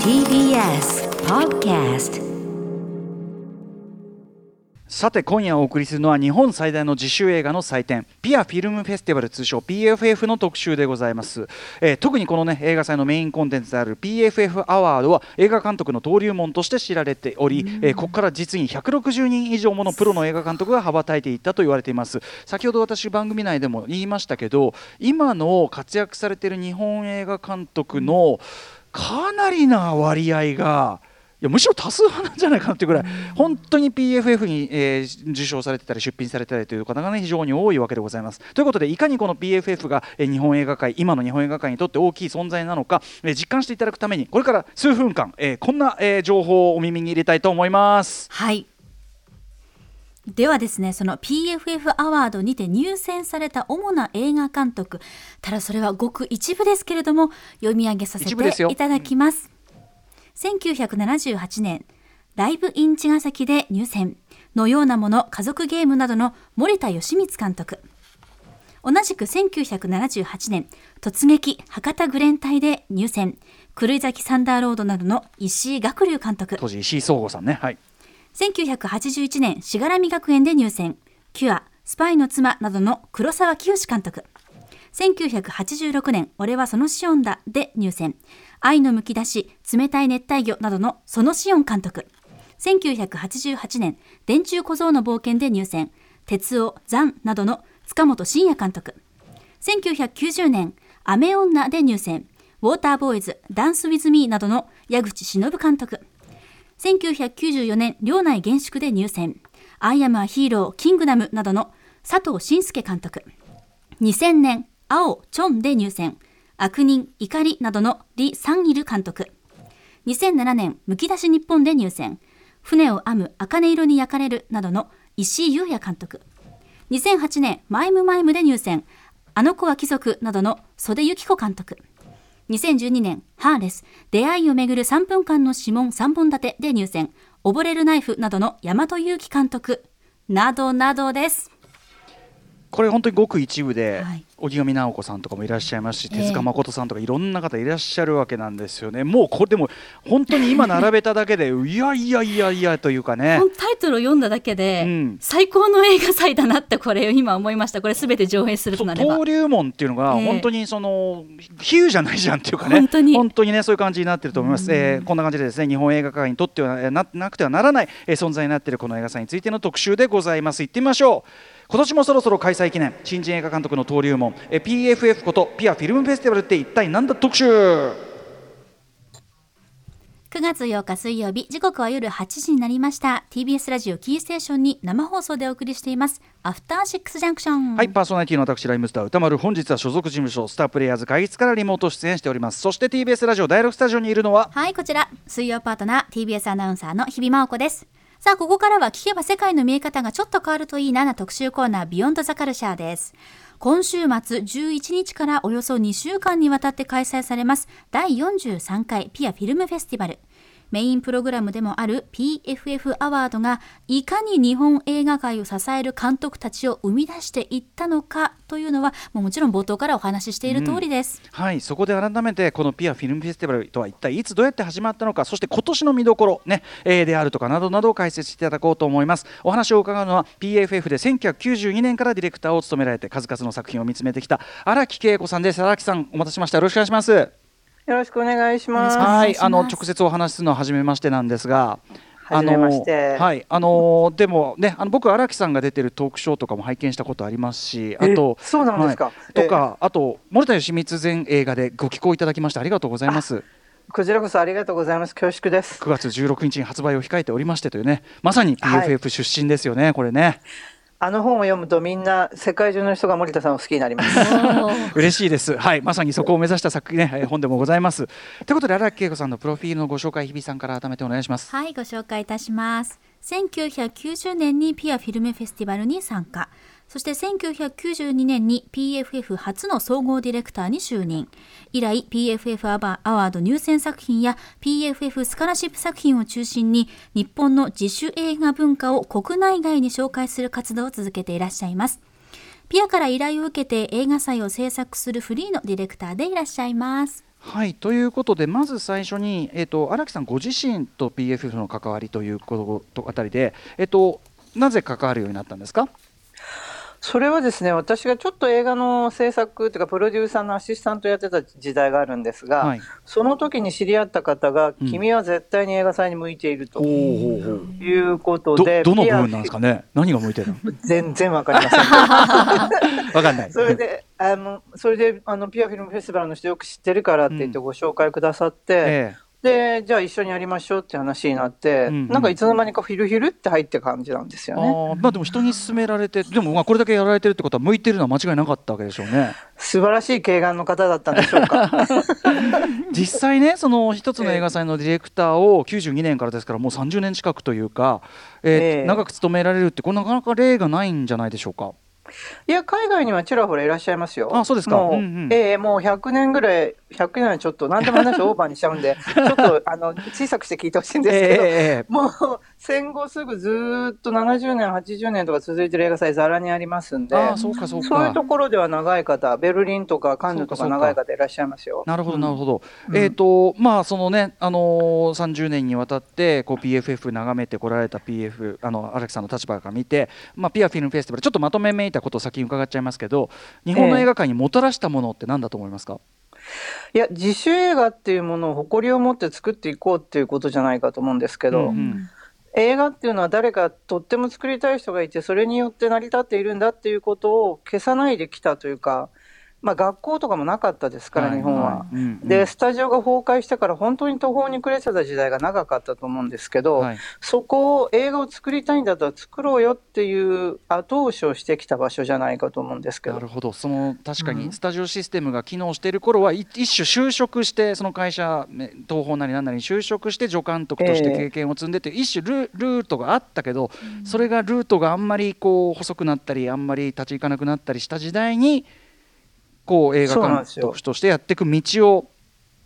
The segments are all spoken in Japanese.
TBS Podcast さて今夜お送りするのは日本最大の自主映画の祭典ピアフィルムフェスティバル通称 PFF の特集でございます、えー、特にこのね映画祭のメインコンテンツである PFF アワードは映画監督の登竜門として知られており、えー、ここから実に160人以上ものプロの映画監督が羽ばたいていったと言われています。先ほど私番組内でも言いましたけど今の活躍されている日本映画監督のかなりな割合がいやむしろ多数派なんじゃないかなっていうぐらい、本当に PFF に、えー、受賞されてたり出品されてたりという方が、ね、非常に多いわけでございます。ということでいかにこの PFF が、えー、日本映画界今の日本映画界にとって大きい存在なのか、えー、実感していただくためにこれから数分間、えー、こんな、えー、情報をお耳に入れたいと思います。はいではですね、その PFF アワードにて入選された主な映画監督、ただそれはごく一部ですけれども、読み上げさせていただきます。1978年、ライブイン茅ヶ崎で入選のようなもの家族ゲームなどの森田義満監督。同じく1978年、突撃博多グレン隊で入選狂い崎サンダーロードなどの石井学龍監督。当時石井壮吾さんね。はい。1981年、しがらみ学園で入選キュア、スパイの妻などの黒沢清監督。1986年、俺はそのシオンだで入選。愛のむき出し、冷たい熱帯魚などのそのシオン監督。1988年、電柱小僧の冒険で入選。鉄夫、ザンなどの塚本慎也監督。1990年、雨女で入選。ウォーターボーイズ、ダンスウィズミーなどの矢口忍監督。1994年、寮内厳粛で入選。アイアムアヒーロー、キングダムなどの佐藤信介監督。2000年、青、チョンで入選。悪人、怒りなどの李相日監督。2007年、剥き出しにっぽんで入選。舟を編む茜色に焼かれるなどの石井裕也監督。2008年、マイムマイムで入選。あの子は貴族などの袖幸子監督。2012年、ハーレス、出会いをめぐる3分間の指紋3本立てで入選。溺れるナイフなどの大和祐樹監督。などなどです。これ本当にごく一部で、はい、荻上直子さんとかもいらっしゃいますし、手塚誠さんとかいろんな方いらっしゃるわけなんですよね。もうこれでも本当に今並べただけでいやいやいやいやというかね。タイトルを読んだだけで、うん、最高の映画祭だなってこれ今思いました。これすべて上映するとなれば。登竜門っていうのが本当にその比喩じゃないじゃんっていうかね。本当に本当にねそういう感じになってると思います。えー、こんな感じでですね日本映画界にとってはななくてはならない、えー、存在になっているこの映画祭についての特集でございます。行ってみましょう。今年もそろそろ開催記念。新人映画監督の登竜門。PFF ことピアフィルムフェスティバルって一体何だ特集？9月8日水曜日時刻は夜8時になりました。TBS ラジオキーステーションに生放送でお送りしています。アフターシックスジャンクションはいパーソナリティの私ライムスター歌丸本日は所属事務所スタープレイヤーズ会議室からリモート出演しております。そして TBS ラジオ第6スタジオにいるのは？はいこちら。水曜パートナー TBS アナウンサーの日比真央子ですさあ、ここからは聞けば世界の見え方がちょっと変わるといいなな特集コーナービヨンドザカルシャーです。今週末11日からおよそ2週間にわたって開催されます第43回ピアフィルムフェスティバル。メインプログラムでもある PFF アワードがいかに日本映画界を支える監督たちを生み出していったのかというのはもうもちろん冒頭からお話ししている通りです、うん、はいそこで改めてこのピアフィルムフェスティバルとは一体いつどうやって始まったのかそして今年の見どころね、えー、であるとかなどなどを解説していただこうと思います。お話を伺うのは PFF で1992年からディレクターを務められて数々の作品を見つめてきた荒木恵子さんです。荒木さんお待たせしました。よろしくお願いします。よろしくお願いします。はい、あの直接お話しするのは初めましてなんですが。あのはい、あのでもね、あの僕荒木さんが出てるトークショーとかも拝見したことありますし、あとそうなんですか、はい、とか、あと森田義満前映画でご寄稿いただきましてありがとうございます。こちらこそありがとうございます。恐縮です。9月16日に発売を控えておりましてというね、まさに PFF 出身ですよね、はい、これね。あの本を読むとみんな世界中の人が森田さんを好きになります。嬉しいです。はい、まさにそこを目指した作品ね、本でもございます。ということで荒木恵子さんのプロフィールのご紹介日比さんから改めてお願いします。はい、ご紹介いたします。1990年にピアフィルムフェスティバルに参加。そして1992年に PFF 初の総合ディレクターに就任。以来 PFF アワード入選作品や PFF スカラシップ作品を中心に日本の自主映画文化を国内外に紹介する活動を続けていらっしゃいます。ピアから依頼を受けて映画祭を制作するフリーのディレクターでいらっしゃいますはいということでまず最初に、えーと、荒木さんご自身と PFF の関わりということあたりで、えーとなぜ関わるようになったんですか？それはですね、私がちょっと映画の制作というか、プロデューサーのアシスタントやってた時代があるんですが、はい、その時に知り合った方が、うん、君は絶対に映画祭に向いているということで、どの部分なんですかね、何が向いてるの？全然わかりません。わかんない。それで、あのそれであのピアフィルムフェスティバルの人よく知ってるからって言ってご紹介くださって、うん。ええで、じゃあ一緒にやりましょうって話になって、うんうん、なんかいつの間にかフィルフィルって入って感じなんですよね。あまあでも人に勧められて、でもまあこれだけやられてるってことは向いてるのは間違いなかったわけでしょうね。素晴らしい敬眼の方だったんでしょうか。実際ね、その一つの映画祭のディレクターを92年からですからもう30年近くというか、えー、えー、長く務められるってこれなかなか例がないんじゃないでしょうか。いや、海外にはちらほらいらっしゃいますよ。あ、そうですか。もう、うんうん、えー、もう100年ぐらい、100年はちょっと、何でも話オーバーにしちゃうんで、ちょっと、あの、小さくして聞いてほしいんですけど、えー、もう、戦後すぐずっと70年、80年とか続いてる映画祭ざらにありますんで、あそうかそうか。そういうところでは長い方、ベルリンとかカンヌとか長い方いらっしゃいますよ。なるほど、なるほど。うん、えっ、ー、と、まあ、そのね、あのー、30年にわたって、こう、PFF 眺めてこられた PF、あの、荒木さんの立場から見て、まあ、ピアフィルムフェスティバル、ちょっとまとめめいたことを先に伺っちゃいますけど、日本の映画界にもたらしたものって何だと思いますか、いや、自主映画っていうものを誇りを持って作っていこうっていうことじゃないかと思うんですけど、うんうん。映画っていうのは誰かとっても作りたい人がいてそれによって成り立っているんだっていうことを消さないできたというかまあ、学校とかもなかったですから、日本は。で、スタジオが崩壊してから本当に途方に暮れてた時代が長かったと思うんですけど、はい、そこを映画を作りたいんだったら作ろうよっていう後押しをしてきた場所じゃないかと思うんですけど。なるほど、その確かにスタジオシステムが機能している頃は、一種就職して、その会社、東宝なりなんなりに就職して助監督として経験を積んでって一種ルルートがあったけど、それがルートがあんまりこう細くなったり、あんまり立ち行かなくなったりした時代に、こう映画監督としてやっていく道を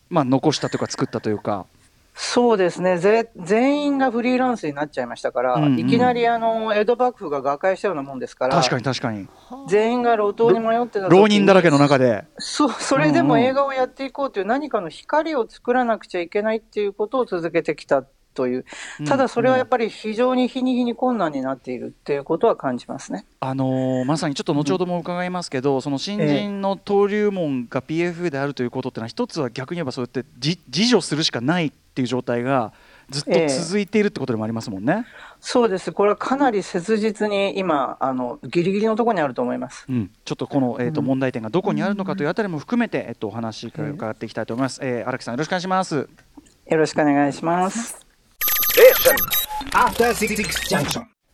まあ残したというか作ったというか。そうですね。ぜ全員がフリーランスになっちゃいましたから、うんうん、いきなりあの江戸幕府が瓦解したようなもんですから確かに確かに。全員が路頭に迷ってた浪人だらけの中で。そそれでも映画をやっていこうという何かの光を作らなくちゃいけないっていうことを続けてきたという、ただそれはやっぱり非常に日に日に困難になっているっていうことは感じますね、あのー、まさにちょっと後ほども伺いますけど、うん、その新人の登竜門が PFF であるということっていうのは、一つは逆に言えばそうやって自助するしかないっていう状態がずっと続いているってことでもありますもんね。えそうです、これはかなり切実に今、あのギリギリのところにあると思います、うん、ちょっとこの、えーと、問題点がどこにあるのかというあたりも含めて、えっと、お話伺っていきたいと思います。えー、荒木さんよろしくお願いします。よろしくお願いします。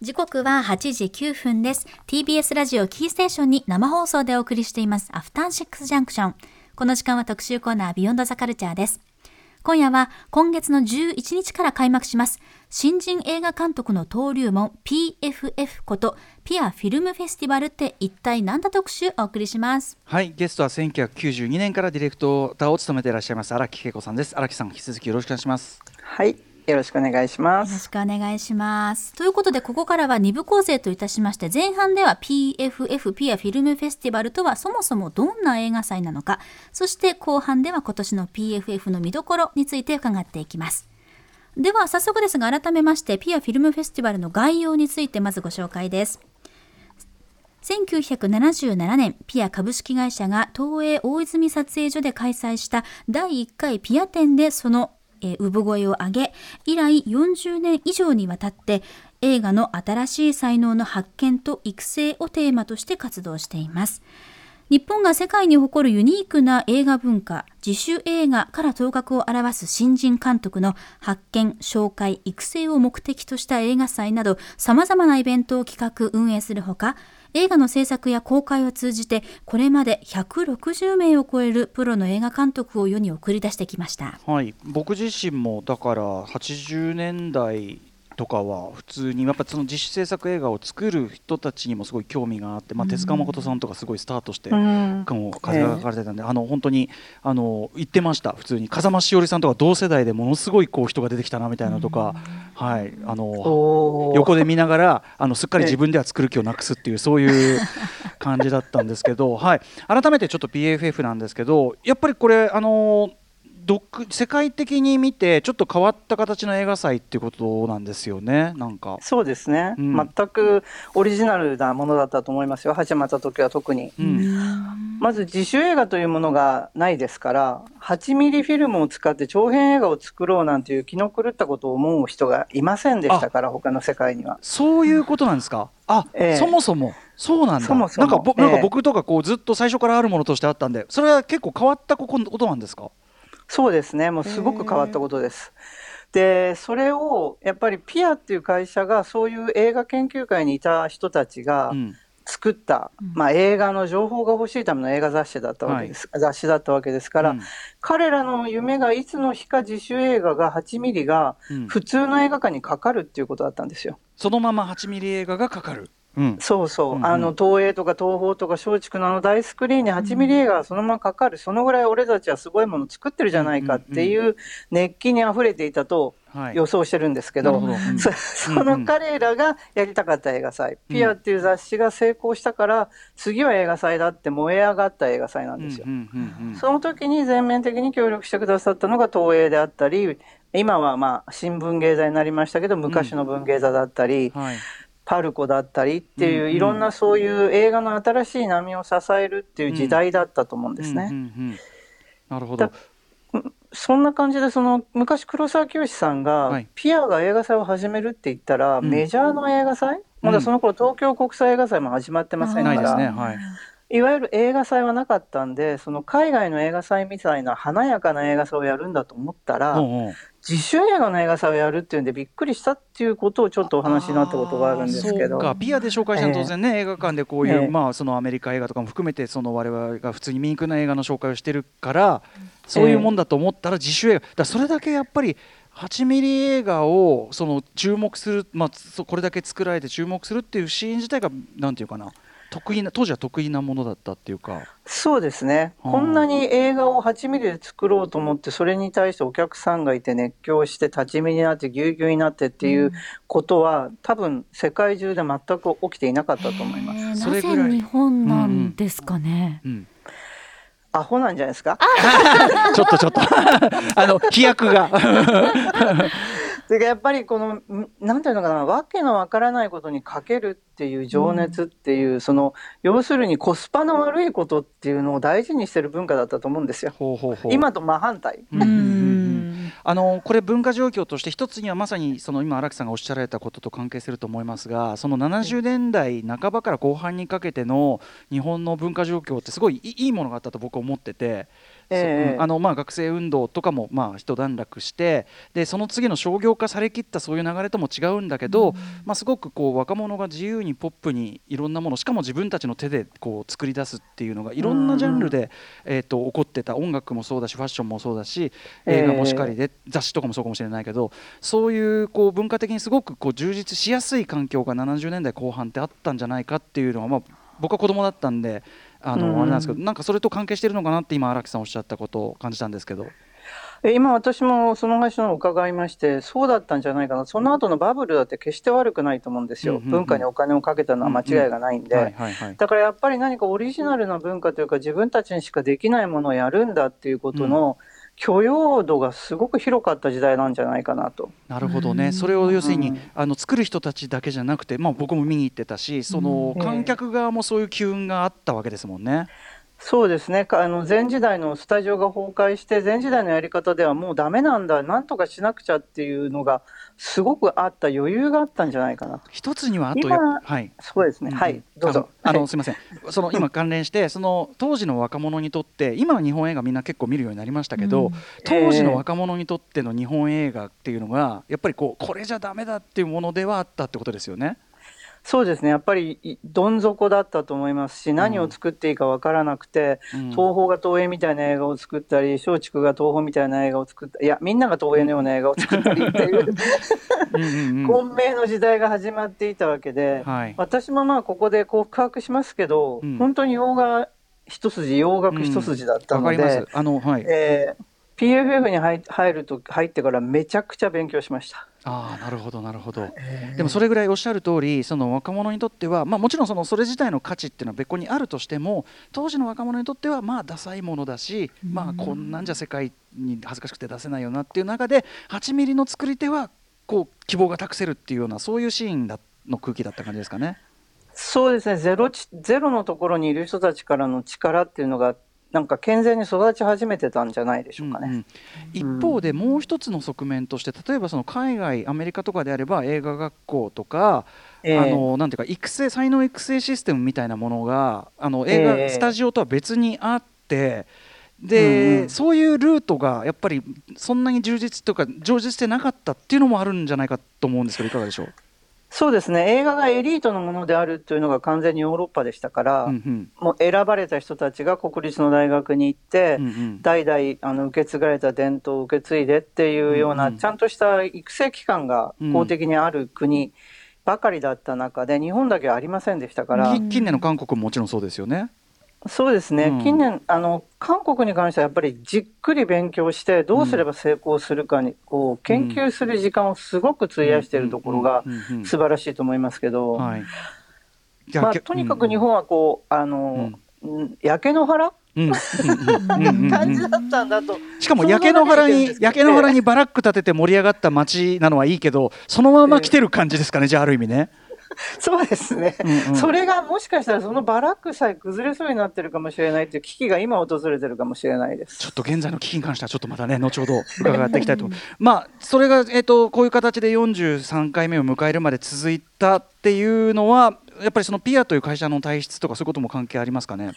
時刻は8時9分です。TBS ラジオキーステーションに生放送でお送りしています。アフターシックスジャンクション。この時間は特集コーナービヨンドザカルチャーです。今夜は今月の11日から開幕します。新人映画監督の登竜門 PFF ことピアフィルムフェスティバルって一体何だ特集お送りしますはいゲストは1992年からディレクターを務めていらっしゃいます荒木恵子さんです荒木さん引き続きよろしくお願いしますはいよろしくお願いします。よろしくお願いします。ということで、ここからは2部構成といたしまして、前半では PFF ピアフィルムフェスティバルとはそもそもどんな映画祭なのか、そして後半では今年の PFF の見どころについて伺っていきます。では、早速ですが、改めまして、ピアフィルムフェスティバルの概要についてまずご紹介です。1977年、ピア株式会社が東映大泉撮影所で開催した第1回ピア展でそのえー、産声を上げ、以来40年以上にわたって映画の新しい才能の発見と育成をテーマとして活動しています。日本が世界に誇るユニークな映画文化、自主映画から頭角を表す新人監督の発見、紹介、育成を目的とした映画祭など様々なイベントを企画、運営するほか、映画の制作や公開を通じてこれまで160名を超えるプロの映画監督を世に送り出してきました、はい、僕自身もだから80年代とかは普通にやっぱその自主制作映画を作る人たちにもすごい興味があって、まあ、手塚誠さんとかすごいスタートして、うん、風が書かれてたんで、あの本当にあの言ってました普通に。風間しおりさんとか同世代でものすごいこう人が出てきたなみたいなとか、はい、あの横で見ながらあのすっかり自分では作る気をなくすっていうそういう感じだったんですけど、はい、改めてちょっと PFF なんですけどやっぱりこれあの世界的に見てちょっと変わった形の映画祭っていうことなんですよねなんか。そうですね、うん、全くオリジナルなものだったと思いますよ。始まった時は特に、うん、まず自主映画というものがないですから8ミリフィルムを使って長編映画を作ろうなんていう気の狂ったことを思う人がいませんでしたから他の世界には。そういうことなんですか？あ、えー、そもそも。そうなんだ。なんか、えー、なんか僕とかこうずっと最初からあるものとしてあったんでそれは結構変わったことなんですか？そうですね。もうすごく変わったことです。でそれをやっぱりピアっていう会社がそういう映画研究会にいた人たちが作った、うん、まあ、映画の情報が欲しいための映画雑誌だったわけです、はい、雑誌だったわけですから、うん、彼らの夢がいつの日か自主映画が8ミリが普通の映画館にかかるっていうことだったんですよ。そのまま8ミリ映画がかかるうん、そうそう、うんうん、あの東映とか東宝とか松竹のあの大スクリーンに8ミリ映画がそのままかかる、そのぐらい俺たちはすごいもの作ってるじゃないかっていう熱気にあふれていたと予想してるんですけど、その彼らがやりたかった映画祭、ピアっていう雑誌が成功したから、次は映画祭だって燃え上がった映画祭なんですよ。その時に全面的に協力してくださったのが東映であったり、今はまあ新聞芸座になりましたけど、昔の文芸座だったり、うん。はいパルコだったりっていう、いろんなそういう映画の新しい波を支えるっていう時代だったと思うんですね。なるほど。そんな感じでその昔黒沢清さんが、ピアが映画祭を始めるって言ったら、メジャーの映画祭、まだその頃東京国際映画祭も始まってませんから、ね。はい、いわゆる映画祭はなかったんでその海外の映画祭みたいな華やかな映画祭をやるんだと思ったら、うんうん、自主映画の映画祭をやるっていうんでびっくりしたっていうことをちょっとお話になったことがあるんですけど。ピアで紹介したの当然ね、えー、映画館でこういう、えー、まあ、そのアメリカ映画とかも含めてその我々が普通に見にくな映画の紹介をしてるからそういうもんだと思ったら自主映画。だそれだけやっぱり8ミリ映画をその注目する、まあ、これだけ作られて注目するっていうシーン自体がなんていうかな得意な当時は得意なものだったっていうか。そうですね、こんなに映画を8ミリで作ろうと思ってそれに対してお客さんがいて熱狂して立ち見になってぎゅうぎゅうになってっていうことは、うん、多分世界中で全く起きていなかったと思います。なぜ日本なんですかね、うん。うん。アホなんじゃないですか？ちょっとちょっと。あの飛躍が でやっぱりこのなんていうのかなわけのわからないことにかけるっていう情熱っていう、うん、その要するにコスパの悪いことっていうのを大事にしてる文化だったと思うんですよ。ほうほうほう今と真反対。あのこれ文化状況として一つにはまさにその今荒木さんがおっしゃられたことと関係すると思いますがその70年代半ばから後半にかけての日本の文化状況ってすごいいいものがあったと僕は思ってて。えー、あのまあ、学生運動とかもまあ一段落してでその次の商業化されきったそういう流れとも違うんだけど、うん、まあ、すごくこう若者が自由にポップにいろんなものしかも自分たちの手でこう作り出すっていうのがいろんなジャンルで、うん、えーと、起こってた。音楽もそうだしファッションもそうだし映画もしかりで、えー、雑誌とかもそうかもしれないけどそういうこう文化的にすごくこう充実しやすい環境が70年代後半ってあったんじゃないかっていうのは、まあ、僕は子供だったんであの、あれなんですけどなんかそれと関係してるのかなって今荒木さんおっしゃったことを感じたんですけど。今私もその話を伺いましてそうだったんじゃないかな。その後のバブルだって決して悪くないと思うんですよ、文化にお金をかけたのは間違いがないんで。だからやっぱり何かオリジナルな文化というか自分たちにしかできないものをやるんだっていうことの、うん許容度がすごく広かった時代なんじゃないかなと。なるほどね、それを要するに、うん、あの作る人たちだけじゃなくて、まあ、僕も見に行ってたしその観客側もそういう機運があったわけですもんね。そうですね。あの前時代のスタジオが崩壊して前時代のやり方ではもうだめなんだ。なんとかしなくちゃっていうのがすごくあった余裕があったんじゃないかな。一つにはあとはい、そうですね、うん、はい。どうぞ。あのすみません。その今関連してその当時の若者にとって今は日本映画みんな結構見るようになりましたけど、うん、当時の若者にとっての日本映画っていうのがやっぱりこうこれじゃだめだっていうものではあったってことですよね。そうですね。やっぱりどん底だったと思いますし何を作っていいか分からなくて、うん、東宝が東映みたいな映画を作ったり松竹が東宝みたいな映画を作ったいやみんなが東映のような映画を作ったりっていう 混迷の時代が始まっていたわけで、はい、私もまあここで告白しますけど、うん、本当に洋画一筋洋楽一筋だったので、うん、あのはい。えー PFF に入入ると入ってからめちゃくちゃ勉強しました。あなるほどなるほど、えー、でもそれぐらいおっしゃる通りその若者にとっては、まあ、もちろんそのそれ自体の価値っていうのは別個にあるとしても当時の若者にとってはまあダサいものだし、まあ、こんなんじゃ世界に恥ずかしくて出せないよなっていう中で8ミリの作り手はこう希望が託せるっていうようなそういうシーンだの空気だった感じですかね。そうですね。ゼロゼロのところにいる人たちからの力っていうのがなんか健全に育ち始めてたんじゃないでしょうかね、うんうん、一方でもう一つの側面として例えばその海外アメリカとかであれば映画学校とか、えー、あのなんていうか育成才能育成システムみたいなものがあの映画、スタジオとは別にあって。で、うん、そういうルートがやっぱりそんなに充実とか充実してなかったっていうのもあるんじゃないかと思うんですけどいかがでしょう？そうですね映画がエリートのものであるというのが完全にヨーロッパでしたから、うんうん、もう選ばれた人たちが国立の大学に行って、うんうん、代々あの受け継がれた伝統を受け継いでっていうような、うんうん、ちゃんとした育成機関が公的にある国ばかりだった中で、日本だけはありませんでしたから。近年の韓国ももちろんそうですよね。そうですね、うん、近年あの、韓国に関してはやっぱりじっくり勉強して、どうすれば成功するかにこう研究する時間をすごく費やしているところが素晴らしいと思いますけど、まあ、とにかく日本はこう、あの、うん、焼け野原？感じだったんだと。しかも焼け野原に焼け野原にバラック建てて盛り上がった街なのはいいけどそのまま来てる感じですかね、じゃあある意味ね。そうですね、うんうん、それがもしかしたらそのバラックさえ崩れそうになってるかもしれないという危機が今訪れてるかもしれないです。ちょっと現在の危機に関してはちょっとまたね後ほど伺っていきたいと まあそれが、えーと、こういう形で43回目を迎えるまで続いたっていうのはやっぱりそのピアという会社の体質とかそういうことも関係ありますかね？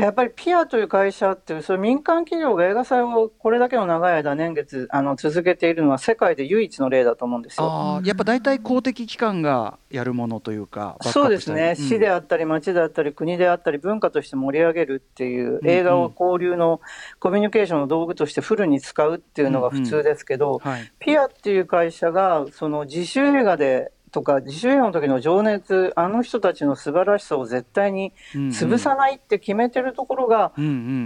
やっぱりピアという会社っていう、そう民間企業が映画祭をこれだけの長い間、年月あの続けているのは、世界で唯一の例だと思うんですよ。あやっぱ大体公的機関がやるものというか、そうですね、うん、市であったり、町であったり、国であったり、文化として盛り上げるっていう、映画を交流のコミュニケーションの道具としてフルに使うっていうのが普通ですけど、ピアっていう会社が、その自主映画でとか自主映画の時の情熱あの人たちの素晴らしさを絶対に潰さないって決めてるところが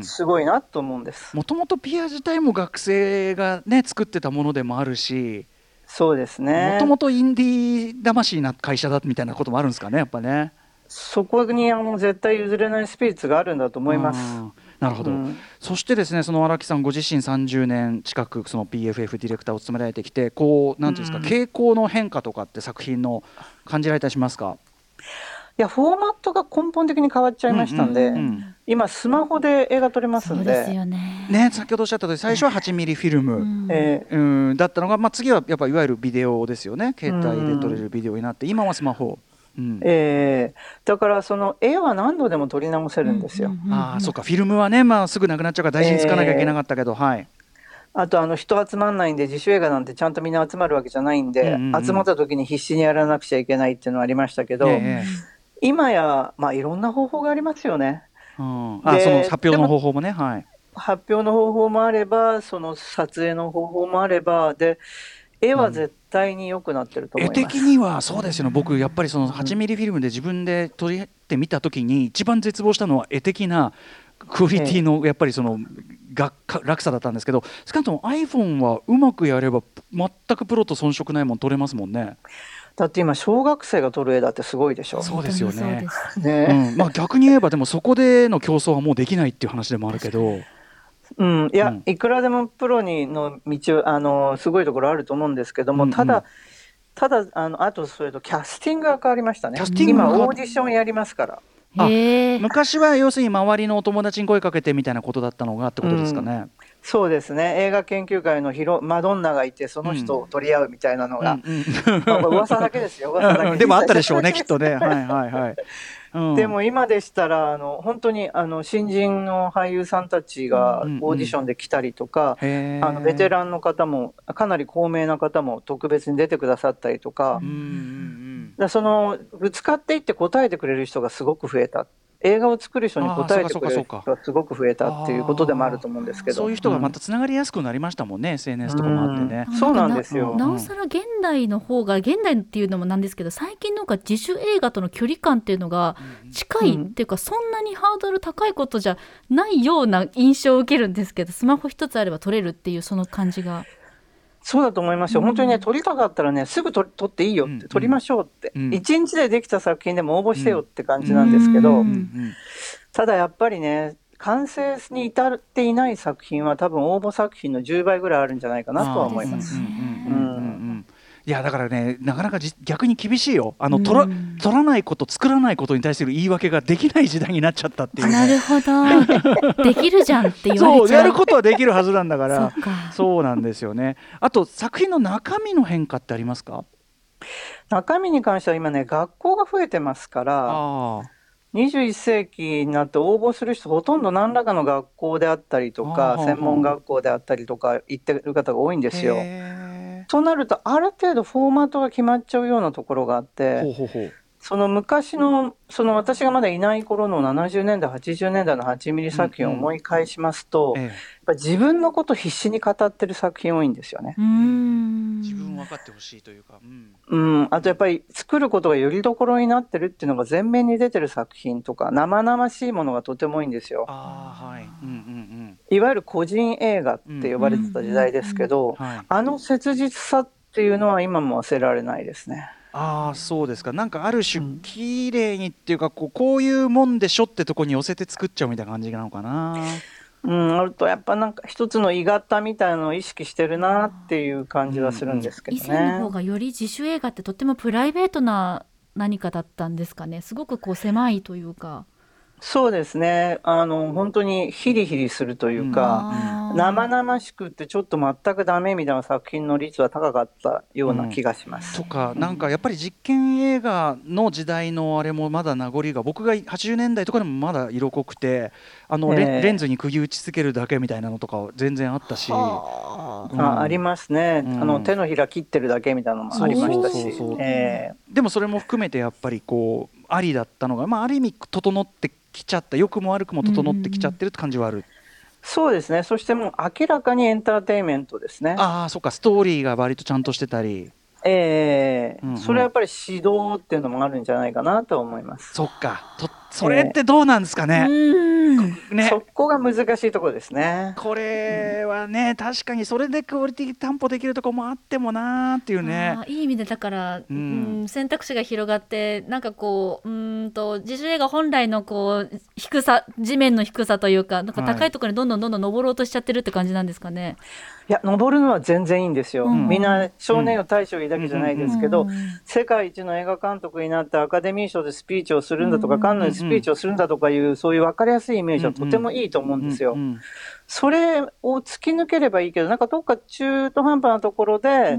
すごいなと思うんです。もともとピア自体も学生がね作ってたものでもあるしそうですね。もともとインディー魂な会社だみたいなこともあるんですかねやっぱね。そこにあの絶対譲れないスピリッツがあるんだと思います。なるほど、うん、そしてですねその荒木さんご自身30年近くその PFF ディレクターを務められてきてこうなんていうんですか、うん、傾向の変化とかって作品の感じられたりしますか？いやフォーマットが根本的に変わっちゃいましたんで、うんうんうん、今スマホで映画撮れますんで。ね、ね、先ほどおっしゃった通り最初は8ミリフィルム、うん。うん、だったのが、まあ、次はやっぱいわゆるビデオですよね。携帯で撮れるビデオになって今はスマホ。うん、えー、だからその絵は何度でも撮り直せるんですよ。ああそうかフィルムはね、まあ、すぐなくなっちゃうから大事につかなきゃいけなかったけど、えー、はい。あとあの人集まんないんで自主映画なんてちゃんとみんな集まるわけじゃないんで、うんうんうん、集まった時に必死にやらなくちゃいけないっていうのはありましたけど、えー、今や、まあ、いろんな方法がありますよね。うん、あその発表の方法もねはい。発表の方法もあればその撮影の方法もあればで絵は絶対に良くなってると思います、絵的にはそうですよね。僕やっぱりその8ミリフィルムで自分で撮りてみた時に一番絶望したのは絵的なクオリティのやっぱりそのが落差だったんですけど少なくとも iPhone はうまくやれば全くプロと遜色ないもん撮れますもんね。だって今小学生が撮る絵だってすごいでしょ。そうですよね。ね、うん、まあ逆に言えばでもそこでの競争はもうできないっていう話でもあるけどうん、いや、うん、いくらでもプロにの道あのすごいところあると思うんですけども、うんうん、ただただあのあとそれとキャスティングが変わりましたね。今オーディションやりますから。あ昔は要するに周りのお友達に声かけてみたいなことだったのがってことですかね、うん、そうですね。映画研究会のヒロマドンナがいてその人を取り合うみたいなのが、うんうん。まあ、噂だけですよ。噂だけ。でもあったでしょうねきっとね。はいはいはい。でも今でしたらあの本当にあの新人の俳優さんたちがオーディションで来たりとか、うんうん、あのベテランの方もかなり高名な方も特別に出てくださったりとか、うんうんうん、だそのぶつかっていって答えてくれる人がすごく増えた映画を作る人に答えてくれる人がすごく増えたっていうことでもあると思うんですけど。そういう人がまたつながりやすくなりましたもんね、うん、SNS とかもあってね、うん、そうなんですよ。なおさら現代の方が現代っていうのもなんですけど最近のが自主映画との距離感っていうのが近いっていうか、そんなにハードル高いことじゃないような印象を受けるんですけどスマホ一つあれば撮れるっていうその感じが。そうだと思いますよ、本当にね、撮りたかったらね、すぐ撮っていいよって、撮りましょうって、一、日でできた作品でも応募してよって感じなんですけど、ただやっぱりね、完成に至っていない作品は、多分応募作品の10倍ぐらいあるんじゃないかなとは思います。いやだからねなかなか逆に厳しいよ。あの、取ら取らないこと作らないことに対する言い訳ができない時代になっちゃったっていう、ね、なるほど。できるじゃんって言われそうやることはできるはずなんだから。そうなんですよね。あと作品の中身の変化ってありますか？中身に関しては今ね学校が増えてますから21世紀になって応募する人ほとんど何らかの学校であったりとか専門学校であったりとか行ってる方が多いんですよ。となるとある程度フォーマットが決まっちゃうようなところがあってその昔のその私がまだいない頃の70年代80年代の8ミリ作品を思い返しますと、うんうん、やっぱ自分のこと必死に語ってる作品多いんですよね。自分分かってほしいというか、うん、うん、あとやっぱり作ることがよりどころになってるっていうのが前面に出てる作品とか生々しいものがとても多いんですよ。あはい。うんうんうん、いわゆる個人映画って呼ばれてた時代ですけど、あの切実さっていうのは今も忘れられないですね。ああそうですかなんかある種綺麗にっていうかこうこういうもんでしょってとこに寄せて作っちゃうみたいな感じなのかな。うん、あるとやっぱなんか一つの鋳型みたいなのを意識してるなっていう感じはするんですけどね。以前の方がより自主映画ってとってもプライベートな何かだったんですかねすごくこう狭いというか。そうですね。あの、本当にヒリヒリするというか、生々しくってちょっと全くダメみたいな作品の率は高かったような気がします。うん、とか、なんかやっぱり実験映画の時代のあれもまだ名残が、僕が80年代とかでもまだ色濃くて、あのレ,、レンズに釘打ちつけるだけみたいなのとか全然あったし。あ。うん、ありますね、あの手のひら切ってるだけみたいなのもありましたし。でもそれも含めてやっぱりこう、ありだったのが、まあ、ある意味整ってきちゃった良くも悪くも整ってきちゃってるって感じはある。そうですね。そしてもう明らかにエンターテインメントですね。ああそっか。ストーリーが割とちゃんとしてたり。ええーうんうん、それはやっぱり指導っていうのもあるんじゃないかなと思います。そっか。とそれってどうなんですかね？ねそこが難しいところですね。これはね、確かにそれでクオリティ担保できるところもあってもなーっていうね。いい意味でだから、うん、選択肢が広がってなんかこううんと自主映画本来のこう低さ地面の低さというかなんか高いところにどんどんどんどん登ろうとしちゃってるって感じなんですかね？はいいや登るのは全然いいんですよ、うん、みんな少年を大将いいだけじゃないですけど、世界一の映画監督になってアカデミー賞でスピーチをするんだとか、カンヌでスピーチをするんだとかいう、そういう分かりやすいイメージはとてもいいと思うんですよ。それを突き抜ければいいけど、なんかどっか中途半端なところで、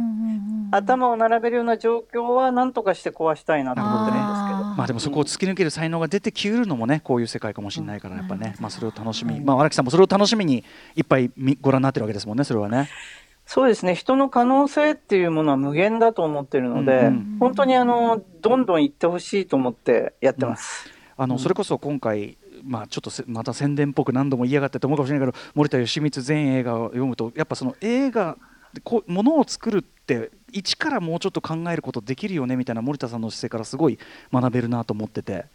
頭を並べるような状況は何とかして壊したいなと思ってるんですけど。まあでもそこを突き抜ける才能が出てきうるのもね、こういう世界かもしれないから、やっぱね、まあそれを楽しみ、まあ荒木さんもそれを楽しみにいっぱいご覧になってるわけですもんね、それはね。そうですね。人の可能性っていうものは無限だと思ってるので、うん、本当にあのどんどん行ってほしいと思ってやってます。うん、あのそれこそ今回まあ、ちょっとまた宣伝っぽく何度も言いやがってと思うかもしれないけど森田義満全映画を読むとやっぱその映画こものを作るって一からもうちょっと考えることできるよねみたいな森田さんの姿勢からすごい学べるなと思ってて。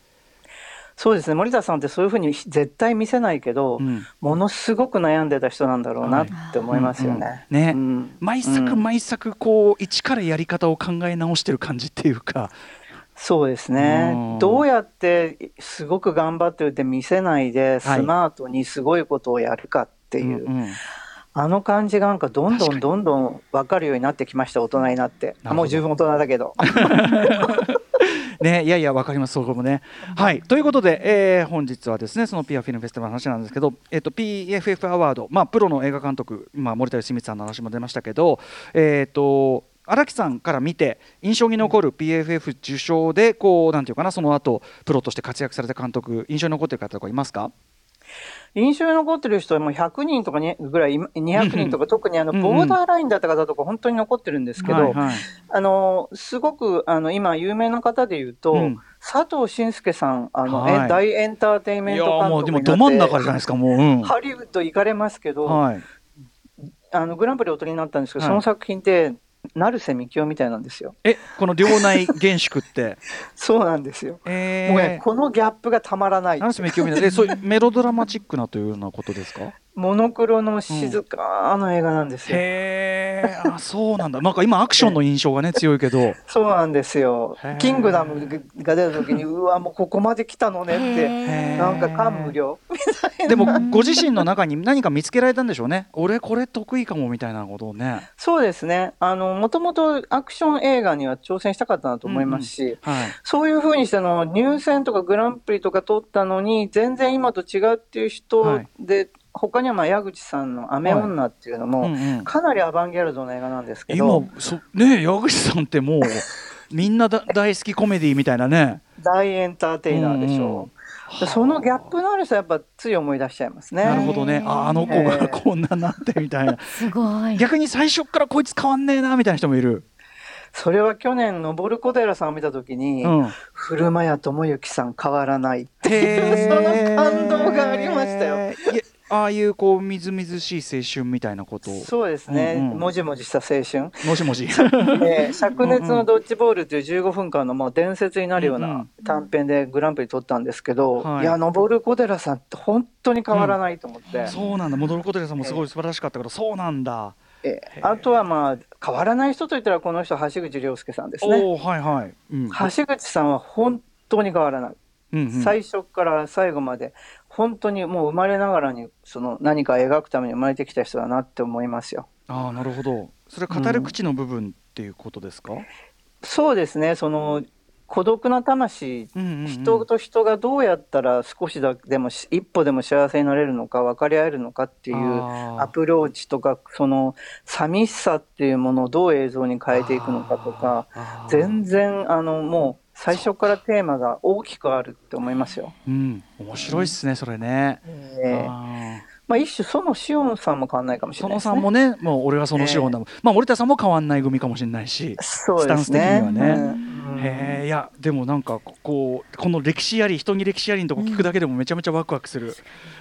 そうですね。森田さんってそういうふうに絶対見せないけど、うん、ものすごく悩んでた人なんだろうなって思いますよね。うん。うん、ね、うん、毎作毎作こう一からやり方を考え直してる感じっていうか。そうですね、どうやってすごく頑張ってるって見せないで、スマートにすごいことをやるかっていう、あの感じがなんかどんどんどんどん分かるようになってきました大人になって。もう十分大人だけど。ね、いやいや、わかります、そこもね。はい、ということで、えー、本日はですね、そのピアフィルムフェスティバルの話なんですけど、えっ、ー、と、PFF アワード、まあ、プロの映画監督、まあ、森田芳光さんの話も出ましたけど、えっ、ー、と、荒木さんから見て印象に残る PFF 受賞でこうなんていうかなその後プロとして活躍された監督印象に残っている方とかいますか？印象に残ってる人はもう100人とかにぐらい、200人とか、特にあのボーダーラインだった方とか、本当に残ってるんですけど、あのすごくあの今、有名な方でいうと、うん、佐藤慎介さん、あの、はい、大エンターテインメント監督でもど真ん中じゃないですか、もう、うん、ハリウッド行かれますけど、はい、あのグランプリお取りになったんですけど、はい、その作品って、成瀬幹雄みたいなんですよ。え、この両内厳粛って。そうなんですよ。えー、もうね、このギャップがたまらない。成瀬幹雄みたいな、え、そういうメロドラマチックなというようなことですか？モノクロの静かな映画なんですよ。へえ、あ、そうなんだ。なんか今アクションの印象がね強いけど。そうなんですよ。キングダムが出た時に、うわもうここまで来たのねって、なんか感無量。でもご自身の中に何か見つけられたんでしょうね。俺これ得意かもみたいなことをね。そうですね。あのもともとアクション映画には挑戦したかったなと思いますし、うんうんはい、そういうふうにしての入選とかグランプリとか取ったのに全然今と違うっていう人で。はい他にはまあ矢口さんの「雨女」っていうのも、かなりアバンギャルドな映画なんですけど、今そね矢口さんってもう みんなだ大好きコメディみたいなね大エンターテイナーでしょう、うんうんそのギャップのある人はやっぱつい思い出しちゃいますね。なるほどね。ああの子がこんななってみたいな。すごい。逆に最初からこいつ変わんねえなみたいな人もいる。それは去年登小寺さんを見た時に、うん、古間屋智之さん変わらないっていうその感動がありましたよ。ああいうこうみずみずしい青春みたいなこと。そうですね、うんうん、もじもじした青春。もじもじ、えー、灼熱のドッジボールという15分間のもう伝説になるような短編でグランプリ取ったんですけど、うんうん、いや登る小寺さんって本当に変わらないと思って、うん、そうなんだ。戻る小寺さんもすごい素晴らしかったから、えー、そうなんだ。えー、あとはまあ変わらない人といったらこの人橋口亮介さんですね。はいはい。うん、橋口さんは本当に変わらない、うんうん、最初から最後まで本当にもう生まれながらにその何か描くために生まれてきた人だなって思いますよ。ああなるほど。それは語る口の部分っていうことですか、うん、そうですね。その孤独な魂、うんうんうん、人と人がどうやったら少しだでも一歩でも幸せになれるのか分かり合えるのかっていうアプローチとかその寂しさっていうものをどう映像に変えていくのかとか全然あのもう最初からテーマが大きくあるって思いますよ。うん、面白いっすね、それね。えー、まあ一種そのしおんさんも変わんないかもしれない、ね、そのさんもね、もう俺はそのしおんだもん。えー、まあ森田さんも変わんない組かもしれないし、そうですね。スタンス的にはね。うん、へえ、いやでもなんかこうこの歴史あり人に歴史ありのとこ聞くだけでもめちゃめちゃワクワクする。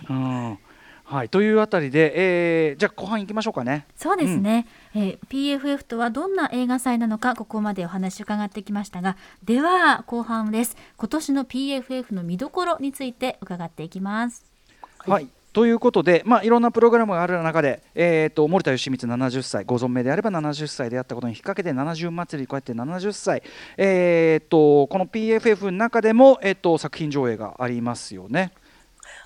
うん。うんはい、というあたりで、えー、じゃあ後半いきましょうかね。そうですね、うん、えー、PFF とはどんな映画祭なのかここまでお話伺ってきましたがでは後半です今年の PFF の見どころについて伺っていきます。はい、ということで、まあ、いろんなプログラムがある中で、えーと、森田義満70歳ご存命であれば70歳であったことに引っ掛けて70祭りこうやって70歳、えーと、この PFF の中でも、えーと作品上映がありますよね。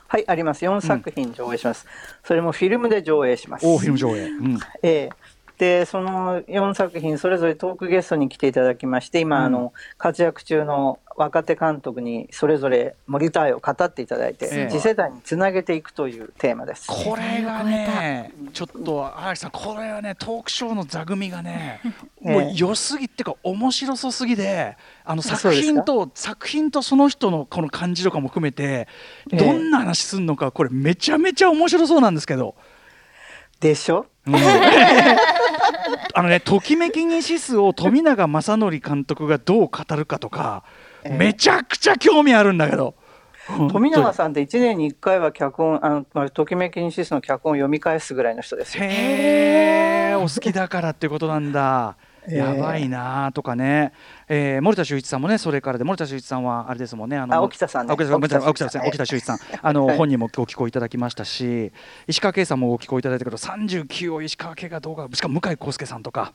はい、あります。4作品上映します。うん、それもフィルムで上映します。おフィルム上映。うん、えーでその4作品それぞれトークゲストに来ていただきまして今、うん、あの活躍中の若手監督にそれぞれ森田愛を語っていただいて、ええ、次世代につなげていくというテーマです。これがねちょっと荒木さんこれはねトークショーの座組がね、え、もう良すぎっていうか面白そすぎであの作品と作品とその人のこの感じとかも含めてどんな話すんのかこれめちゃめちゃ面白そうなんですけど。でしょ、うん、あのねときめきにシスを富永正則監督がどう語るかとか、えー、めちゃくちゃ興味あるんだけど。富永さんって1年に1回は脚本あのときめきにシスの脚本を読み返すぐらいの人ですよ。へえお好きだからってことなんだ。やばいなとかね、えー、森田修一さんもねそれからで森田修一さんはあれですもんねあの沖田さん、ね、沖田さん 沖田さん沖田修一さん。あの、本人もご寄稿いただきましたし石川圭さんもご寄稿いただいたけど39を石川圭がどうかしかも向井康介さんとか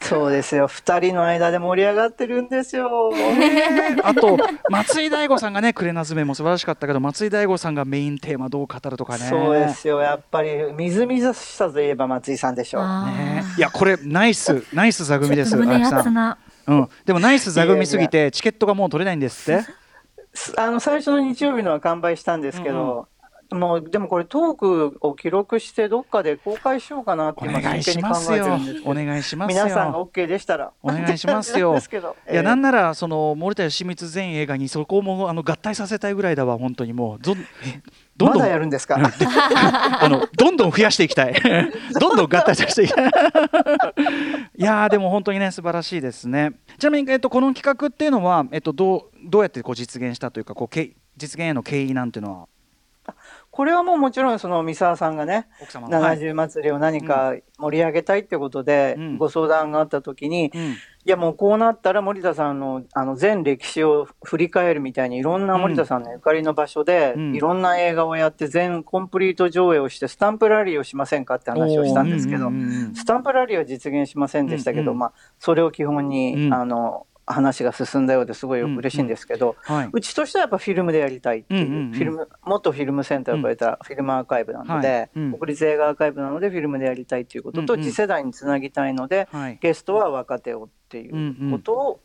そうですよ。二人の間で盛り上がってるんですよ。あと松井大悟さんがね「クレナズメ」も素晴らしかったけど松井大悟さんがメインテーマどう語るとかね。そうですよ。やっぱりみずみずしさといえば松井さんでしょう。ね、いやこれナイスナイス座組です荒木さん。うん、でもナイス座組すぎてチケットがもう取れないんですって？あの最初の日曜日のは完売したんですけど、もうでもこれトークを記録してどっかで公開しようかなって今真剣に考えてるんお願いしますよ。皆さんが OK でしたら。お願いしますよ。いや、えー。なんならその森田義満全映画にそこもあの合体させたいぐらいだわ本当にもう。どんどんどんまだやるんですか？あのどんどん増やしていきたい。どんどん合体させていきたい。いやーでも本当にね素晴らしいですね。ちなみに、えっと、この企画っていうのは、えっと、どうどうやってこう実現したというかこうけ実現への経緯なんていうのは？これはもうもちろんその三沢さんがね奥様の。はい70祭りを何か盛り上げたいってことでうん。ご相談があった時に、うん。いやもうこうなったら森田さんのあの全歴史を振り返るみたいにいろんな森田さんのゆかりの場所で、うん。いろんな映画をやって全コンプリート上映をしてスタンプラリーをしませんかって話をしたんですけど、スタンプラリーは実現しませんでしたけど、うんうん。まあ、それを基本に、うん。あの話が進んだようですごい嬉しいんですけど、はい。うちとしてはやっぱフィルムでやりたいっていう、うんうんうん。フィルム元フィルムセンターを超えたフィルムアーカイブなので、はい。うん。国立映画アーカイブなのでフィルムでやりたいっていうことと、うんうん次世代につなぎたいので、はい。ゲストは若手をっていうことを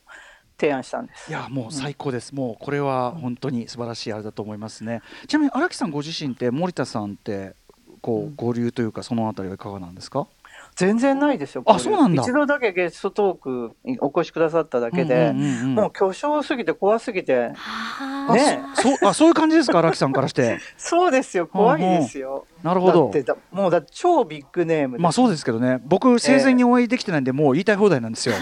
提案したんです。いやもう最高です、もうこれは本当に素晴らしいあれだと思いますね。ちなみに荒木さんご自身って森田さんってこう合流というかそのあたりはいかがなんですか？全然ないですよ。あそうなんだ。一度だけゲストトークにお越しくださっただけで、うんうんうんうん。もう巨匠すぎて怖すぎて、はね。そうあそういう感じですか荒木さんからして。そうですよ、怖いですよ。なるほど。だってだもうだ超ビッグネームでまあそうですけどね。僕生前にお会いできてないんで、もう言いたい放題なんですよ。う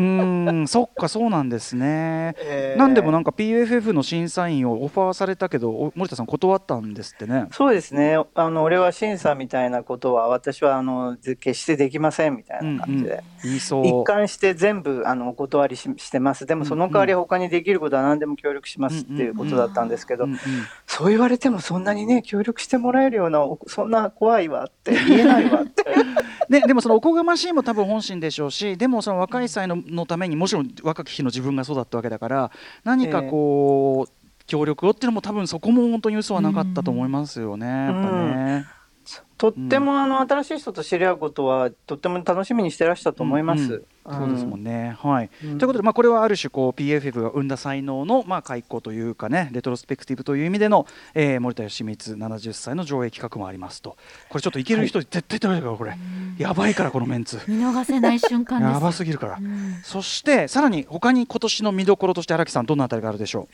ーんそっかそうなんですね、えーなんでもなんか PFF の審査員をオファーされたけどお森田さん断ったんですってね。そうですね。あの俺は審査みたいなことは私はあのぜ決してできませんみたいな感じで、言いそう。一貫して全部あのお断りししてます。でもその代わり他にできることは何でも協力しますっていうことだったんですけど、うんうんそう言われてもそんなにね協力してもらえるようなおそんな怖いわって言えないわって。ね、でもそのおこがましいも多分本心でしょうしでもその若い才能のためにもちろん若き日の自分が育ったわけだから何かこう、協力をっていうのも多分そこも本当に嘘はなかったと思いますよね、やっぱね。とってもあの新しい人と知り合うことはとっても楽しみにしてらしたと思います。うんうんそうですもんね。はい。うん。ということで、まあ、これはある種こう PFF が生んだ才能のまあ開講というかねレトロスペクティブという意味での、えー森田義満70歳の上映企画もありますと。これちょっといける人絶対食べてくださいこれ。やばいからこのメンツ。見逃せない瞬間です。やばすぎるから、うん。そしてさらに他に今年の見どころとして荒木さんどんなあたりがあるでしょ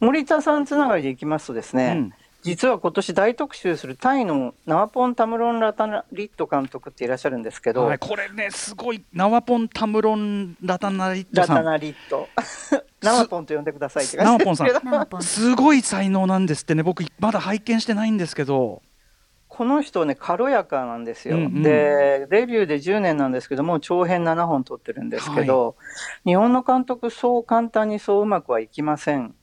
森田さんつながりでいきますとですう、ね、うん実は今年大特集するタイのナワポン・タムロン・ラタナリット監督っていらっしゃるんですけど、はい、これねすごいナワポンタムロンラタナリットさん。ラタナリット。ナワポンと呼んでくださいってナワポンさん感じですけど。ナワポンすごい才能なんですってね。僕まだ拝見してないんですけど。この人ね軽やかなんですよ、うんうん。でデビューで10年なんですけども長編7本撮ってるんですけど、日本の監督そう簡単にそううまくはいきません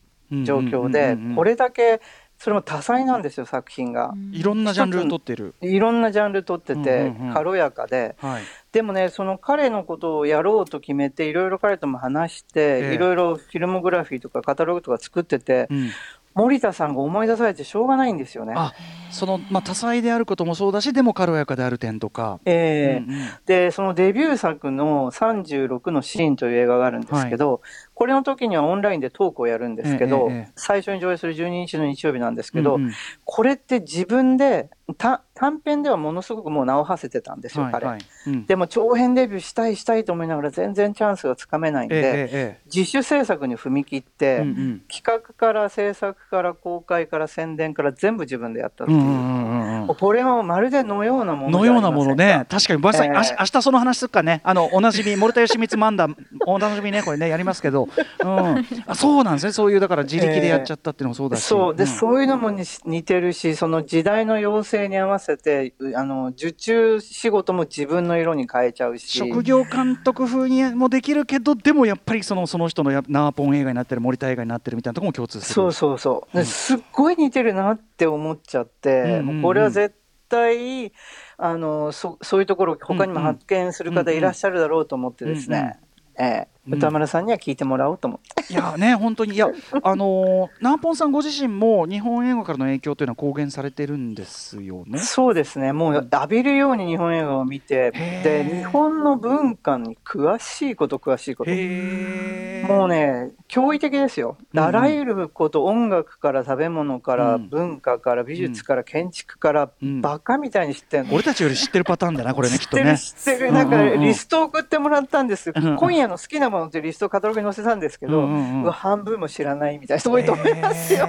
状況で、これだけそれも多彩なんですよ作品が。いろんなジャンルを取ってる、いろんなジャンル撮ってて、うんうんうん。軽やかで。はい、でもねその彼のことをやろうと決めていろいろ彼とも話して、ええ。いろいろフィルモグラフィーとかカタログとか作ってて、うん、森田さんが思い出されてしょうがないんですよね。あその、まあ、多彩であることもそうだしでも軽やかである点とか、ええ。うんうん。でそのデビュー作の「36のシーン」という映画があるんですけど、これの時にはオンラインでトークをやるんですけど、ええええ最初に上映する12日の日曜日なんですけど、うんうん。これって自分でた短編ではものすごくもう名を馳せてたんですよ、彼。はいはい。うん。でも長編デビューしたいしたいと思いながら全然チャンスがつかめないんええで、ええ自主制作に踏み切って、ええうんうん。企画から制作から公開から宣伝から全部自分でやったっていう、うんうんこれはまるでのようなもののようなものね、確かにまさに、ええ。あし明日その話するかね、あのおなじみ、森田義満漫談、おなじみね、これね、やりますけど、うん、あそうなんですね、そういう、だから自力でやっちゃったっていうのもそうだし、そう。で、ん。そういうのもに似てるしその時代の要請に合わせてうあの受注仕事も自分の色に変えちゃうし職業監督風にもできるけど、でもやっぱりそのその人のやナーポン映画になってる、森田映画になってるみたいなところも共通する。そうそうそう、うんですっごい似てるなって思っちゃって、うんうんうんこれは絶対あのそそういうところ他にも発見する方いらっしゃるだろうと思ってですね、ええうん歌丸さんには聞いてもらおうと思って。いやね本当にいやあのー、ナーポンさんご自身も日本映画からの影響というのは公言されてるんですよね。そうですね。もう浴びるように日本映画を見て、で日本の文化に詳しいこと詳しいこと。もうね驚異的ですよ。あらゆること、音楽から食べ物から文化から美術から建築から、バカみたいに知ってる俺たちより知ってるパターンだなこれねきっとね。知ってるなんかリスト送ってもらったんです、今夜の好きなものってリストをカタログに載せたんですけど、う半分も知らないみたいな人多いと思いますよ。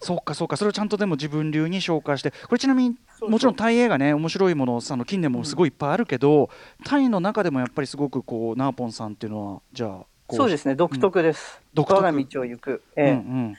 そうかそうかそれをちゃんとでも自分流に紹介してこれちなみにもちろんタイ映画ね面白いものあの近年もすごいいっぱいあるけど、うん、タイの中でもやっぱりすごくこうナーポンさんっていうのはじゃあそうですね独特です、うん、独特。我が道を行く、ええ、うんうん。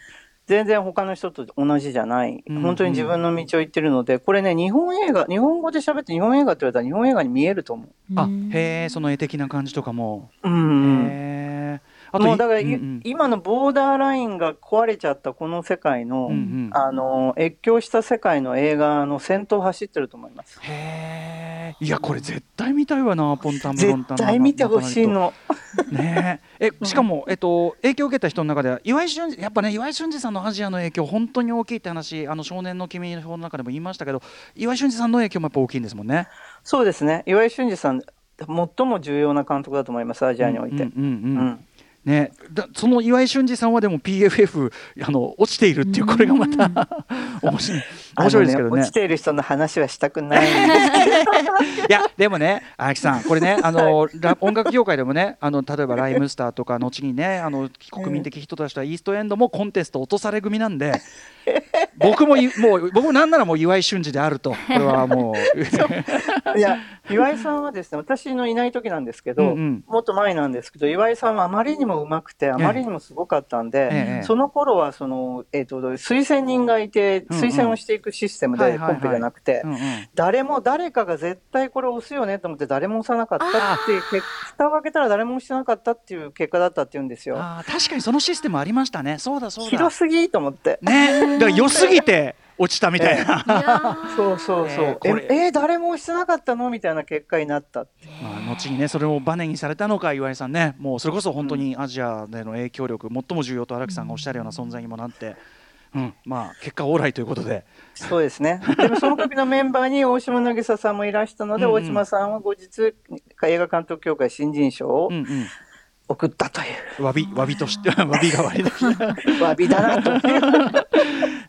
全然他の人と同じじゃない、本当に自分の道を行ってるので、これね、日本映画、日本語で喋って日本映画って言われたら日本映画に見えると思う。あへえ、その絵的な感じとかも。うん。へえ。あもうだから、うんうん、今のボーダーラインが壊れちゃったこの世界の、うんうん、あの越境した世界の映画の先頭走ってると思います。へえ。いやこれ絶対見たいわなポンタンブロンタン。絶対見てほしいの。ねえしかも、えっと、影響を受けた人の中では岩井俊二やっぱね岩井俊二さんのアジアの影響本当に大きいって話あの少年の君の中でも言いましたけど岩井俊二さんの影響もやっぱ大きいんですもんね。そうですね岩井俊二さん最も重要な監督だと思いますアジアにおいて。うんうんうん、うんね、だその岩井俊二さんはでも PFF あの落ちているっていうこれがまた面白い面白いですけどね、ね、落ちている人の話はしたくない いやでもね荒木さんこれねあの音楽業界でもねあの例えばライムスターとか後にねあの国民的人としてはイーストエンドもコンテスト落とされ組なんで 僕ももう僕もなんならもう岩井俊二であると。これはもう。いや岩井さんはですね私のいない時なんですけど、うんうん、もっと前なんですけど岩井さんはあまりにもうまくてあまりにもすごかったんで、ええ、その頃はその、えーと、推薦人がいて推薦をしていくシステムでコンペじゃなくて誰も誰かが絶対これ押すよねと思って誰も押さなかったっていう蓋を開けたら誰も押してなかったっていう結果だったっていうんですよ。確かにそのシステムありましたね。そうだそうだ。広すぎと思って。ね。だから良すぎて落ちたみたいな、え ー、そうそうそう、えー、えー、誰もしてなかったの？みたいな結果になったまあ、後にねそれをバネにされたのか岩井さんね。もうそれこそ本当にアジアでの影響力、うん、最も重要と荒木さんがおっしゃるような存在にもなって。うん、まあ結果オーライということで。そうですね。でもその時のメンバーに大島渚さんもいらしたので、うんうん、大島さんは後日映画監督協会新人賞を、うんうん送ったという。詫び、詫びとして、詫び代わりで。詫びだなと。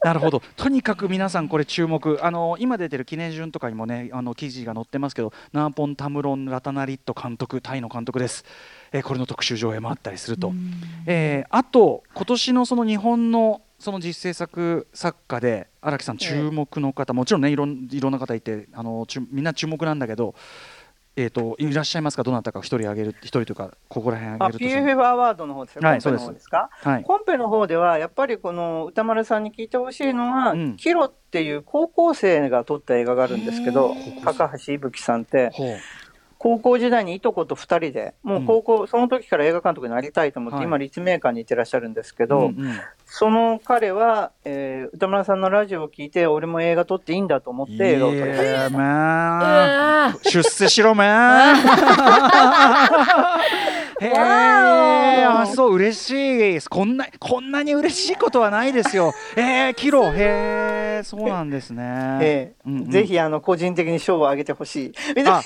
なるほど。とにかく皆さんこれ注目。あの今出てる記念順とかにもね、あの記事が載ってますけど、ナーポンタムロンラタナリット監督、タイの監督です。えー、これの特集上映もあったりすると。えー、あと今年のその日本のその実制作作家で荒木さん注目の方、もちろんねいろんいろんな方いてあのみんな注目なんだけどえーと、いらっしゃいますか、どなたか一人あげる、一人というか、ここら辺あげると PFF アワードの方ですはい、そうです。か、はい、コンペの方では、やっぱりこの歌丸さんに聞いてほしいのは、うん、キロっていう高校生が撮った映画があるんですけど、高橋いぶきさんって、高校時代にいとこと2人で、もう高校、うん、その時から映画監督になりたいと思って、はい、今、立命館に行ってらっしゃるんですけど、うんうん、その彼は、えー、歌村さんのラジオを聞いて、俺も映画撮っていいんだと思って映画を撮りました。出世しろ、めー へえ、あ、そう、嬉しいです。こんな、こんなに嬉しいことはないですよ。えー、キロ、へえ、そうなんですね。えー、うんうん、ぜひ、あの、個人的に賞をあげてほしい。あ、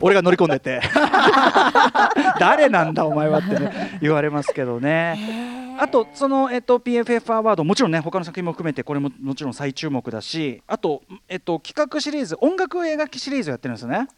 俺が乗り込んでて。誰なんだ、お前はってね、言われますけどね。あと、その、えっと、PFF アワード、もちろんね、他の作品も含めて、これももちろん再注目だし。あと、えっと、企画シリーズ、音楽映画シリーズやってるんですよね。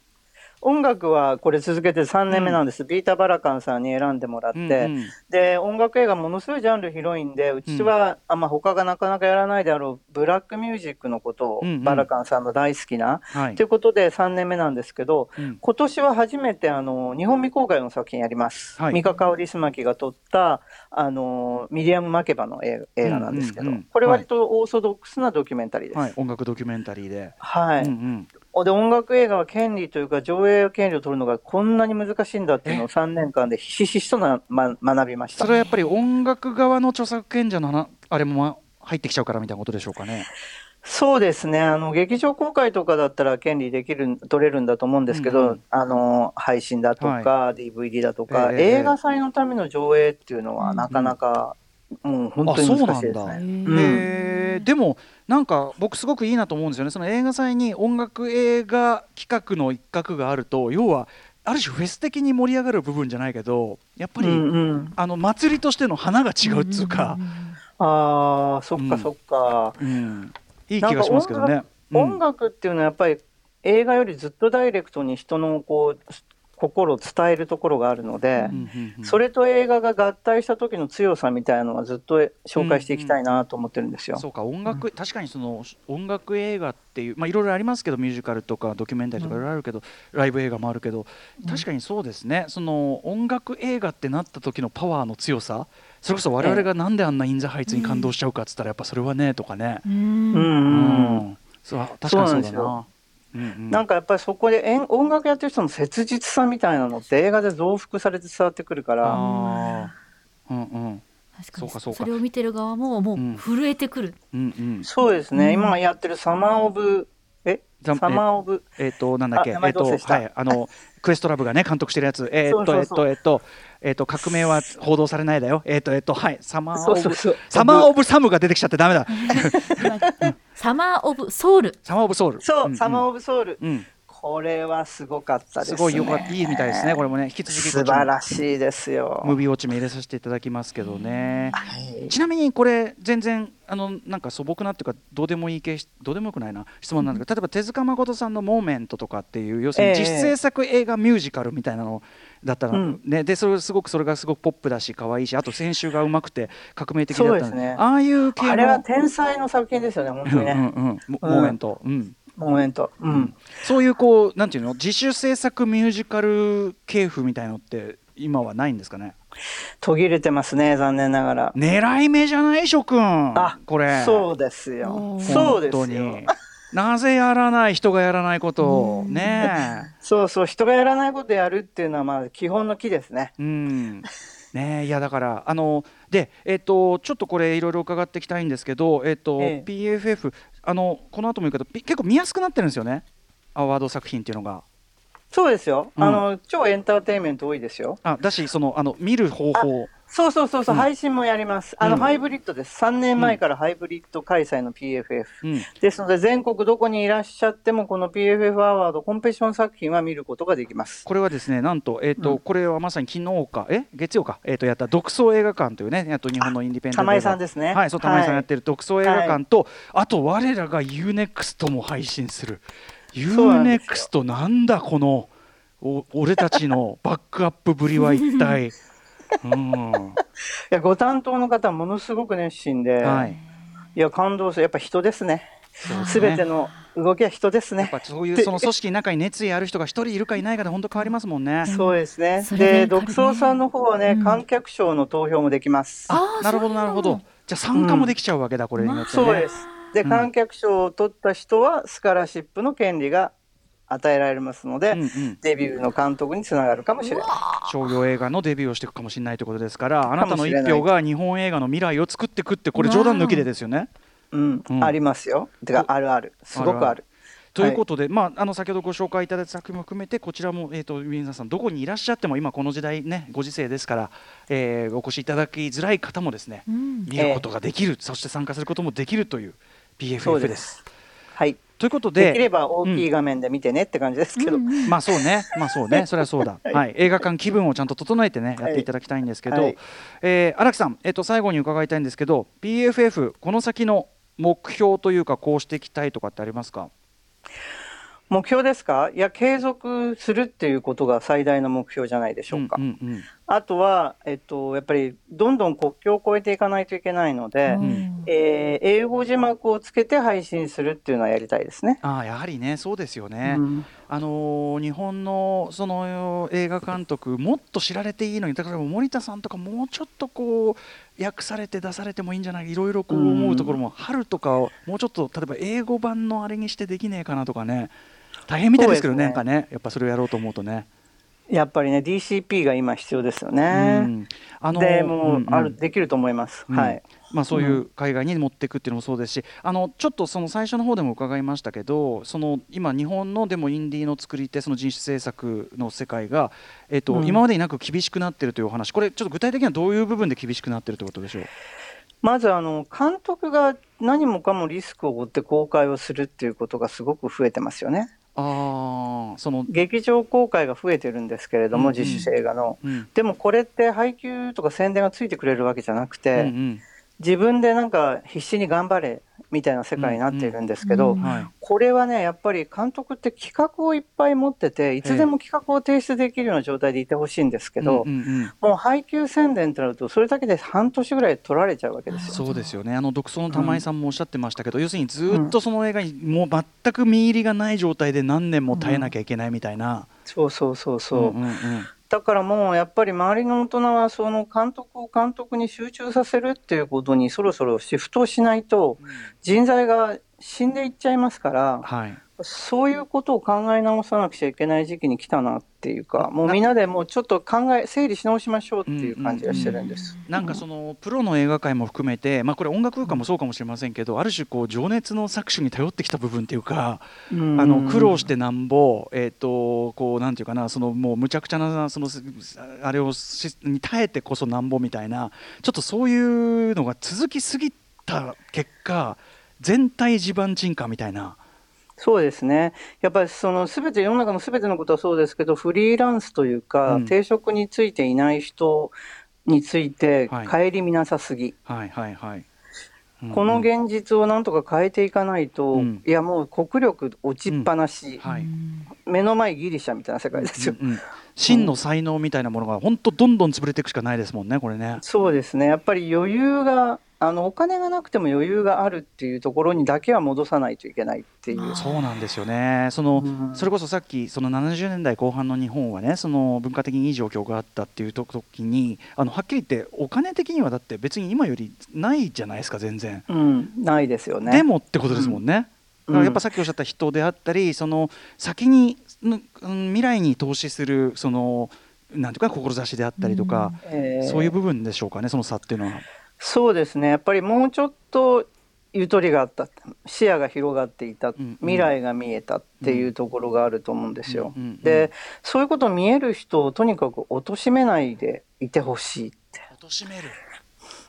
音楽はこれ続けて3年目なんです、うん、ビータ・バラカンさんに選んでもらって、うんうん、で音楽映画ものすごいジャンル広いんでうちは、うん、あまあ、他がなかなかやらないであろうブラックミュージックのことを、うんうん、バラカンさんの大好きな、はい、ということで3年目なんですけど、うん、今年は初めてあの日本未公開の作品やります、はい、三河リスマキが撮ったあのミリアム・マケバの映画なんですけど、これ割とオーソドックスなドキュメンタリーです、はい、音楽ドキュメンタリーで。はい、うんうんで音楽映画は権利というか上映権利を取るのがこんなに難しいんだっていうのを3年間でひしひしとな、ま、学びました。それはやっぱり音楽側の著作権者のあれも入ってきちゃうからみたいなことでしょうかね。そうですね。あの劇場公開とかだったら権利できる取れるんだと思うんですけど、うんうん。あの配信だとか、は DVD だとか、ええ。映画祭のための上映っていうのはなかなか、もう本当に難しいですあそうなんだ。ね。うでもなんか僕すごくいいなと思うんですよね。その映画祭に音楽映画企画の一角があると要はある種フェス的に盛り上がる部分じゃないけどやっぱり、うんうん、あの祭りとしての花が違うっつうか、ああそっうん。かそっか、うん。いい気がしますけどね。音楽っていうのはやっぱり映画よりずっとダイレクトに人のこう心を伝えるところがあるので、うんうんうんそれと映画が合体した時の強さみたいなのはずっと紹介していきたいなと思ってるんですよ。そうか音楽、確かにその音楽映画っていうまあいろいろありますけどミュージカルとかドキュメンタリーとかいろいろあるけど、ライブ映画もあるけど確かにそうですね。その音楽映画ってなった時のパワーの強さそれこそ我々がなんであんなインザハイツに感動しちゃうかっつったらやっぱそれはねとかね、ううん。んううん。んそう確かにそうだな。うんうん。なんかやっぱりそこで演音楽やってる人の切実さみたいなのって映画で増幅されて伝わってくるから、うんうん。確かに。そうかそうか。それを見てる側ももう震えてくる、うんうん。そうですね、うん。今やってるサマーオブえ？ザサマーオブ？えっ、となんだっけ？えっ、とどうせした。はいあのクエストラブがね監督してるやつ。えっ、とそうそうそう。えっ、とえっ、とえっ、と革命は報道されないだよ。えっ、とえっ、とはいサマーオブサマーオブサムが出てきちゃってダメだ。今 サマーオブソウルサマーオブソウルそう、んんサマーオブソウル、うん。これはすごかったですね。すごいよかった。いいみたいですね。これもね引き続き素晴らしいですよ。ムービーウォッチも入れさせていただきますけどね。はい。ちなみにこれ全然あのなんか素朴なっていうかどうでもいい系どうでもよくないな質問なんだけど例えば手塚誠さんの「モーメント」とかっていう要するにええ。実制作映画ミュージカルみたいなのだったら、うん。ね。でそれすごくそれがすごくポップだし可愛いしあと編集がうまくて革命的だったのそうですね。ああいう系の。あれは天才の作品ですよね本当にね、うんうんうん。モモーメント、うん。モーメント。うん、そういうこうなんていうの？自主制作ミュージカル系譜みたいのって今はないんですかね？途切れてますね残念ながら。狙い目じゃない？諸君。あこれ。そうですよ。そうですよ。になぜやらない人がやらないことを？うん。ね そうそう人がやらないことやるっていうのはまあ基本の木ですね。えうん。ねえいやだからあのでえっ、とちょっとこれいろいろ伺っていきたいんですけどえっ、と、ええ。PFF あのこの後も言うけどピ結構見やすくなってるんですよね？アワード作品っていうのが。そうですよ、うん。あの超エンターテインメント多いですよ。あだしそのあの見る方法そうそうそうそう、うん。配信もやります。あの、うん。ハイブリッドです。3年前からハイブリッド開催の PFF、うん。ですので全国どこにいらっしゃってもこの PFF アワードコンペティション作品は見ることができます。これはですねなんと,、えーとうん。これはまさに昨日かえ月曜か、えー、とやった独創映画館というねあと日本のインディペンデント玉井さんですね。はいそう玉井さんやってる、る独創映画館と、あと我らが UNEXT も配信する。UNEXT なんだこのお俺たちのバックアップぶりは一体。う んいやご担当の方ものすごく熱心で、はい。い、や感動するやっぱ人ですね。すすべての動きは人ですね。やっぱそういうでその組織の中に熱意ある人が一人いるかいないかで本当変わりますもんね。そうですね。で独創さんの方はね、うん。観客賞の投票もできます。なるほどなるほど。じゃあ参加もできちゃうわけだ、これによってね。そうです。でうん。観客賞を取った人はスカラシップの権利が与えられますので、うんうん。デビューの監督につながるかもしれない。商業映画のデビューをしていくかもしれないということですからあなたの一票が日本映画の未来を作っていくってこれ冗談抜きでですよね。うん、うん。ありますよ。てかあるある。すごくある。ということで、まあ、あの先ほどご紹介いただいた作品も含めてこちらも、えー、と皆さんどこにいらっしゃっても今この時代ねご時世ですから、えーお越しいただきづらい方もですねうん。見ることができる、そして参加することもできるというそう BFF でですす。はいということでできれば大きい画面で見てねって感じですけど、うん。うんまあそうね、まあそうね、それはそうだ。はい、映画館気分をちゃんと整えてね、やっていただきたいんですけど、はい。えー荒木さん、えっ、と最後に伺いたいんですけど、PFF この先の目標というかこうしていきたいとかってありますか？目標ですか？いや継続するっていうことが最大の目標じゃないでしょうか、うんうんうん。あとは、えっと、やっぱりどんどん国境を越えていかないといけないので、うんえー英語字幕をつけて配信するっていうのはやりたいですね。ああやはりねそうですよね。うんあのー日本のその映画監督もっと知られていいのにだから森田さんとかもうちょっとこう訳されて出されてもいいんじゃないいろいろこう思うところも、春とかをもうちょっと例えば英語版のあれにしてできねえかなとかね大変みたいですけどねねなんかねやっぱそれをやろうと思うとね。やっぱりね DCP が今必要ですようね。んあのーでもう、うんうんあるできると思います。うんはい。まあ、そういう海外に持っていくっていうのもそうですし、あのちょっとその最初の方でも伺いましたけどその今日本のでもインディーの作り手その人種制作の世界が、えーと、うん、今までになく厳しくなっているというお話。これちょっと具体的にはどういう部分で厳しくなっているということでしょう？まずあの監督が何もかもリスクを負って公開をするっていうことがすごく増えてますよね。あその劇場公開が増えてるんですけれども、うんうん、自主映画の、うん、でもこれって配給とか宣伝がついてくれるわけじゃなくて、うんうん、自分でなんか必死に頑張れみたいな世界になっているんですけど、これはねやっぱり監督って企画をいっぱい持ってていつでも企画を提出できるような状態でいてほしいんですけど、もう配給宣伝ってなるとそれだけで半年ぐらい取られちゃうわけですよ。そうですよね。あの独創の玉井さんもおっしゃってましたけど、うん、要するにずっとその映画にもう全く見入りがない状態で何年も耐えなきゃいけないみたいな。うん、そうそうそうそう。うんうんうんだからもうやっぱり周りの大人はその監督を監督に集中させるっていうことにそろそろシフトしないと人材が死んでいっちゃいますから、はい、そういうことを考え直さなくちゃいけない時期に来たなっていうか、もうみんなでもうちょっと考え、整理し直しましょうっていう感じがしてるんです。なんかそのプロの映画界も含めて、まあ、これ音楽空間もそうかもしれませんけど、ある種こう情熱の搾取に頼ってきた部分っていうか、あの苦労してなんぼ、えっ、ー、とこうなんていうかな、そのもうむちゃくちゃなそのあれをしに耐えてこそなんぼみたいな、ちょっとそういうのが続きすぎた結果、全体地盤沈下みたいな。そうですね。やっぱりそのすべて、世の中のすべてのことはそうですけど、フリーランスというか、うん、定職についていない人について、顧みなさすぎ。はい、はい、はい。この現実をなんとか変えていかないと、うん、いやもう国力落ちっぱなし、うんはい、目の前ギリシャみたいな世界ですよ。真の才能みたいなものが本当どんどん潰れていくしかないですもんねこれね。そうですね。やっぱり余裕があのお金がなくても余裕があるっていうところにだけは戻さないといけないっていう。そうなんですよね。その、うん、それこそさっきその70年代後半の日本はねその文化的にいい状況があったっていう時にあのはっきり言ってお金的にはだって別に今よりないじゃないですか全然、うん、ないですよね。でもってことですもんね、うん、やっぱさっきおっしゃった人であったりその先に、うん、未来に投資するそのなんていうか志であったりとか、えー、そういう部分でしょうかねその差っていうのは。そうですね。やっぱりもうちょっとゆとりがあった。視野が広がっていた、未来が見えたっていうところがあると思うんですよ。でそういうこと見える人をとにかく貶めないでいてほしいって。貶める、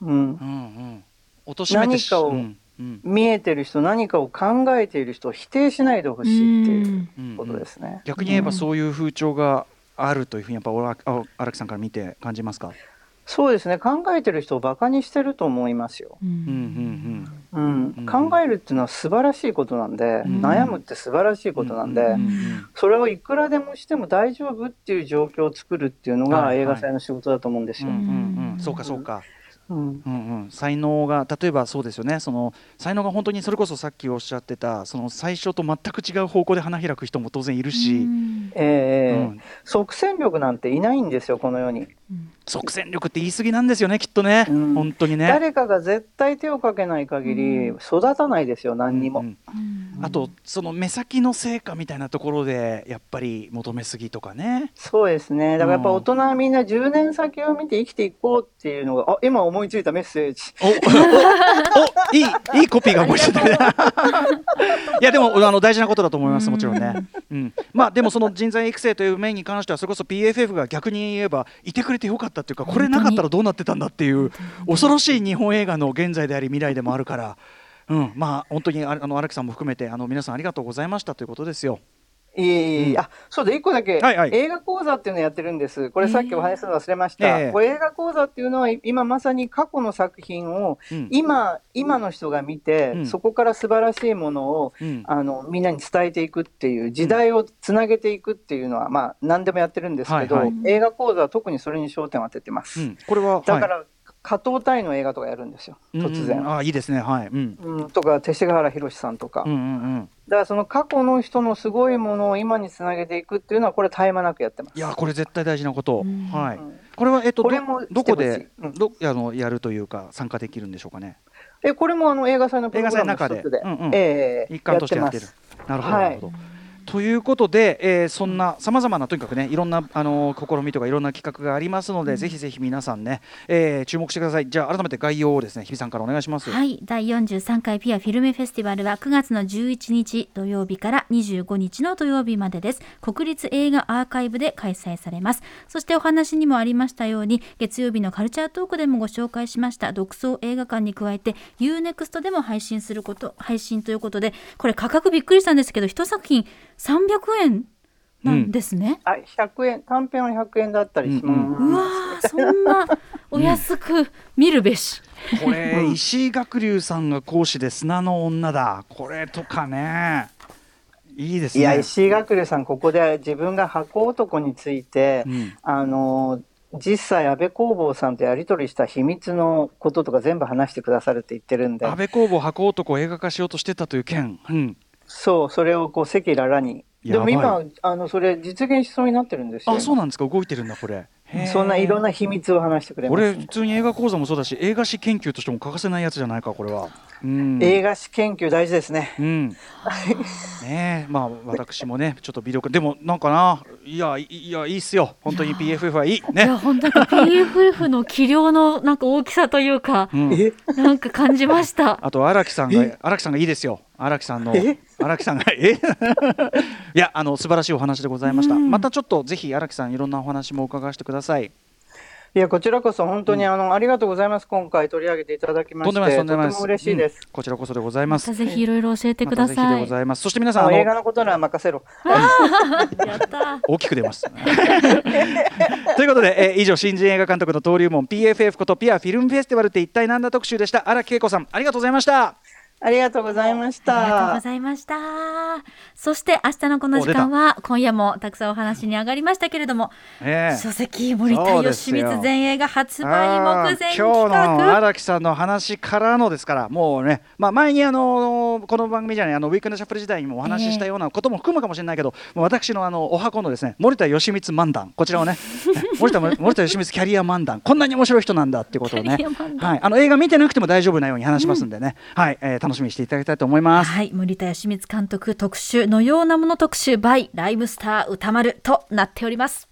うん。うんうん。何かを、見えてる人何かを考えている人を否定しないでほしいっていうことですね。逆に言えばそういう風潮があるというふうにやっぱ荒木さんから見て感じますか？そうですね。考えてる人をバカにしてると思いますよ。うん。考えるっていうのは素晴らしいことなんで、うん、悩むって素晴らしいことなんで、うん、それをいくらでもしても大丈夫っていう状況を作るっていうのが映画祭の仕事だと思うんですよ。そうかそうか。うん。うん。うん、才能が例えばそうですよね。その才能が本当にそれこそさっきおっしゃってたその最初と全く違う方向で花開く人も当然いるし、えー、うん、即戦力なんていないんですよこの世に。即戦力って言い過ぎなんですよねきっとね、うん、本当にね。誰かが絶対手をかけない限り育たないですよ何にも、うん。うん、あとその目先の成果みたいなところでやっぱり求めすぎとかね。そうですね。だからやっぱ大人はみんな10年先を見て生きていこうっていうのがあ今思いついたメッセージ。おおいいいいコピーが思いつい。た いやでもあの大事なことだと思いますもちろんね、うん、まあでもその人材育成という面に関してはそれこそ PFF が逆に言えばいてくれてよかったっていうかこれなかったらどうなってたんだっていう恐ろしい日本映画の現在であり未来でもあるから、うん、まあ本当にあの荒木さんも含めてあの皆さんありがとうございましたということですよ。いえいえ、うん、あそうで、一個だけ、はいはい、映画講座っていうのをやってるんです。これさっきお話しするの忘れました。えー、これ映画講座っていうのは、今まさに過去の作品を、うん、今、今の人が見て、うん、そこから素晴らしいものを、あの、みんなに伝えていくっていう、時代をつなげていくっていうのは、まあ、何でもやってるんですけど、はいはい、映画講座は特にそれに焦点を当ててます。これは、だから、はい加藤隊の映画とかやるんですよ突然、うん、あいいですね。はい、うん、うん、とか勅使河原宏さんとか、うんうんうん、だからその過去の人のすごいものを今につなげていくっていうのはこれ絶え間なくやってます。いやこれ絶対大事なこと、うん、はい、これはえっとこれもどこで、どあのやるというか参加できるんでしょうかね。えこれもあの映画祭のプログラムの一つで、うんうん、えー、一環としてやってる。なるほど、はい、なるほどということで、えー、そんなさまざまなとにかくねいろんなあの試みとかいろんな企画がありますので、うん、ぜひぜひ皆さんね、えー、注目してください。じゃあ改めて概要をですね日比さんからお願いします。はい。第43回ピアフィルムフェスティバルは9月の11日土曜日から25日の土曜日までです。国立映画アーカイブで開催されます。そしてお話にもありましたように月曜日のカルチャートークでもご紹介しました独創映画館に加えて UNEXT でも配信すること配信ということでこれ価格びっくりしたんですけど一作品300円なんですね。うん、あ、100円、短編は100円だったりします。うわそんな お安く見るべし。これ、石井学龍さんが講師で砂の女だ。これとかね。いいですね。いや、石井学龍さん、ここで自分が箱男について、うん、あの、実際安倍工房さんとやり取りした秘密のこととか全部話してくださるって言ってるんで安倍工房箱男を映画化しようとしてたという件、うん、そうそれをこう赤裸々に。でも今あのそれ実現しそうになってるんですよ。あそうなんですか？動いてるんだこれ。そんないろんな秘密を話してくれます、ね、これ普通に映画講座もそうだし映画史研究としても欠かせないやつじゃないかこれは、うん、映画史研究大事ですね、うん、ねまあ私もねちょっと微力。でもなんかないやいやいいっすよ。本当に PFF はいい。ね。いや本当に PFF の器量のなんか大きさというか、うん、なんか感じました。あと荒木さんが荒木さんがいいですよ。荒木さんの荒木さんがえ？いやあの素晴らしいお話でございました、またちょっとぜひ荒木さんいろんなお話も伺わせてくださいいやこちらこそ本当にあの、うん、ありがとうございます。今回取り上げていただきましてとても嬉しいです、うん、こちらこそでございます。ぜひいろいろ教えてください、ございます。そして皆さん映画のことなら任せろ。やった大きく出ます。ということで、えー、以上新人映画監督の登竜門 PFF ことピアフィルムフェスティバルって一体何だ特集でした？荒木恵子さんありがとうございましたありがとうございました。ありがとうございました。そして明日のこの時間は今夜もたくさんお話に上がりましたけれども、えー、書籍森田義満前映画発売目前今日の荒木さんの話からのですからもうね、まあ前にあのこの番組じゃないあのウィークエンドシャッフル時代にもお話ししたようなことも含むかもしれないけど、えー、私のあのお箱のですね森田義満漫談こちらをね 森田森田義満キャリア漫談こんなに面白い人なんだっていうことをね、はい。あの映画見てなくても大丈夫なように話しますんでね、うん、はい、えー、楽しみにしていただきたいと思います。はい、森田義満監督特集のようなもの特集 by ライムスター歌丸となっております。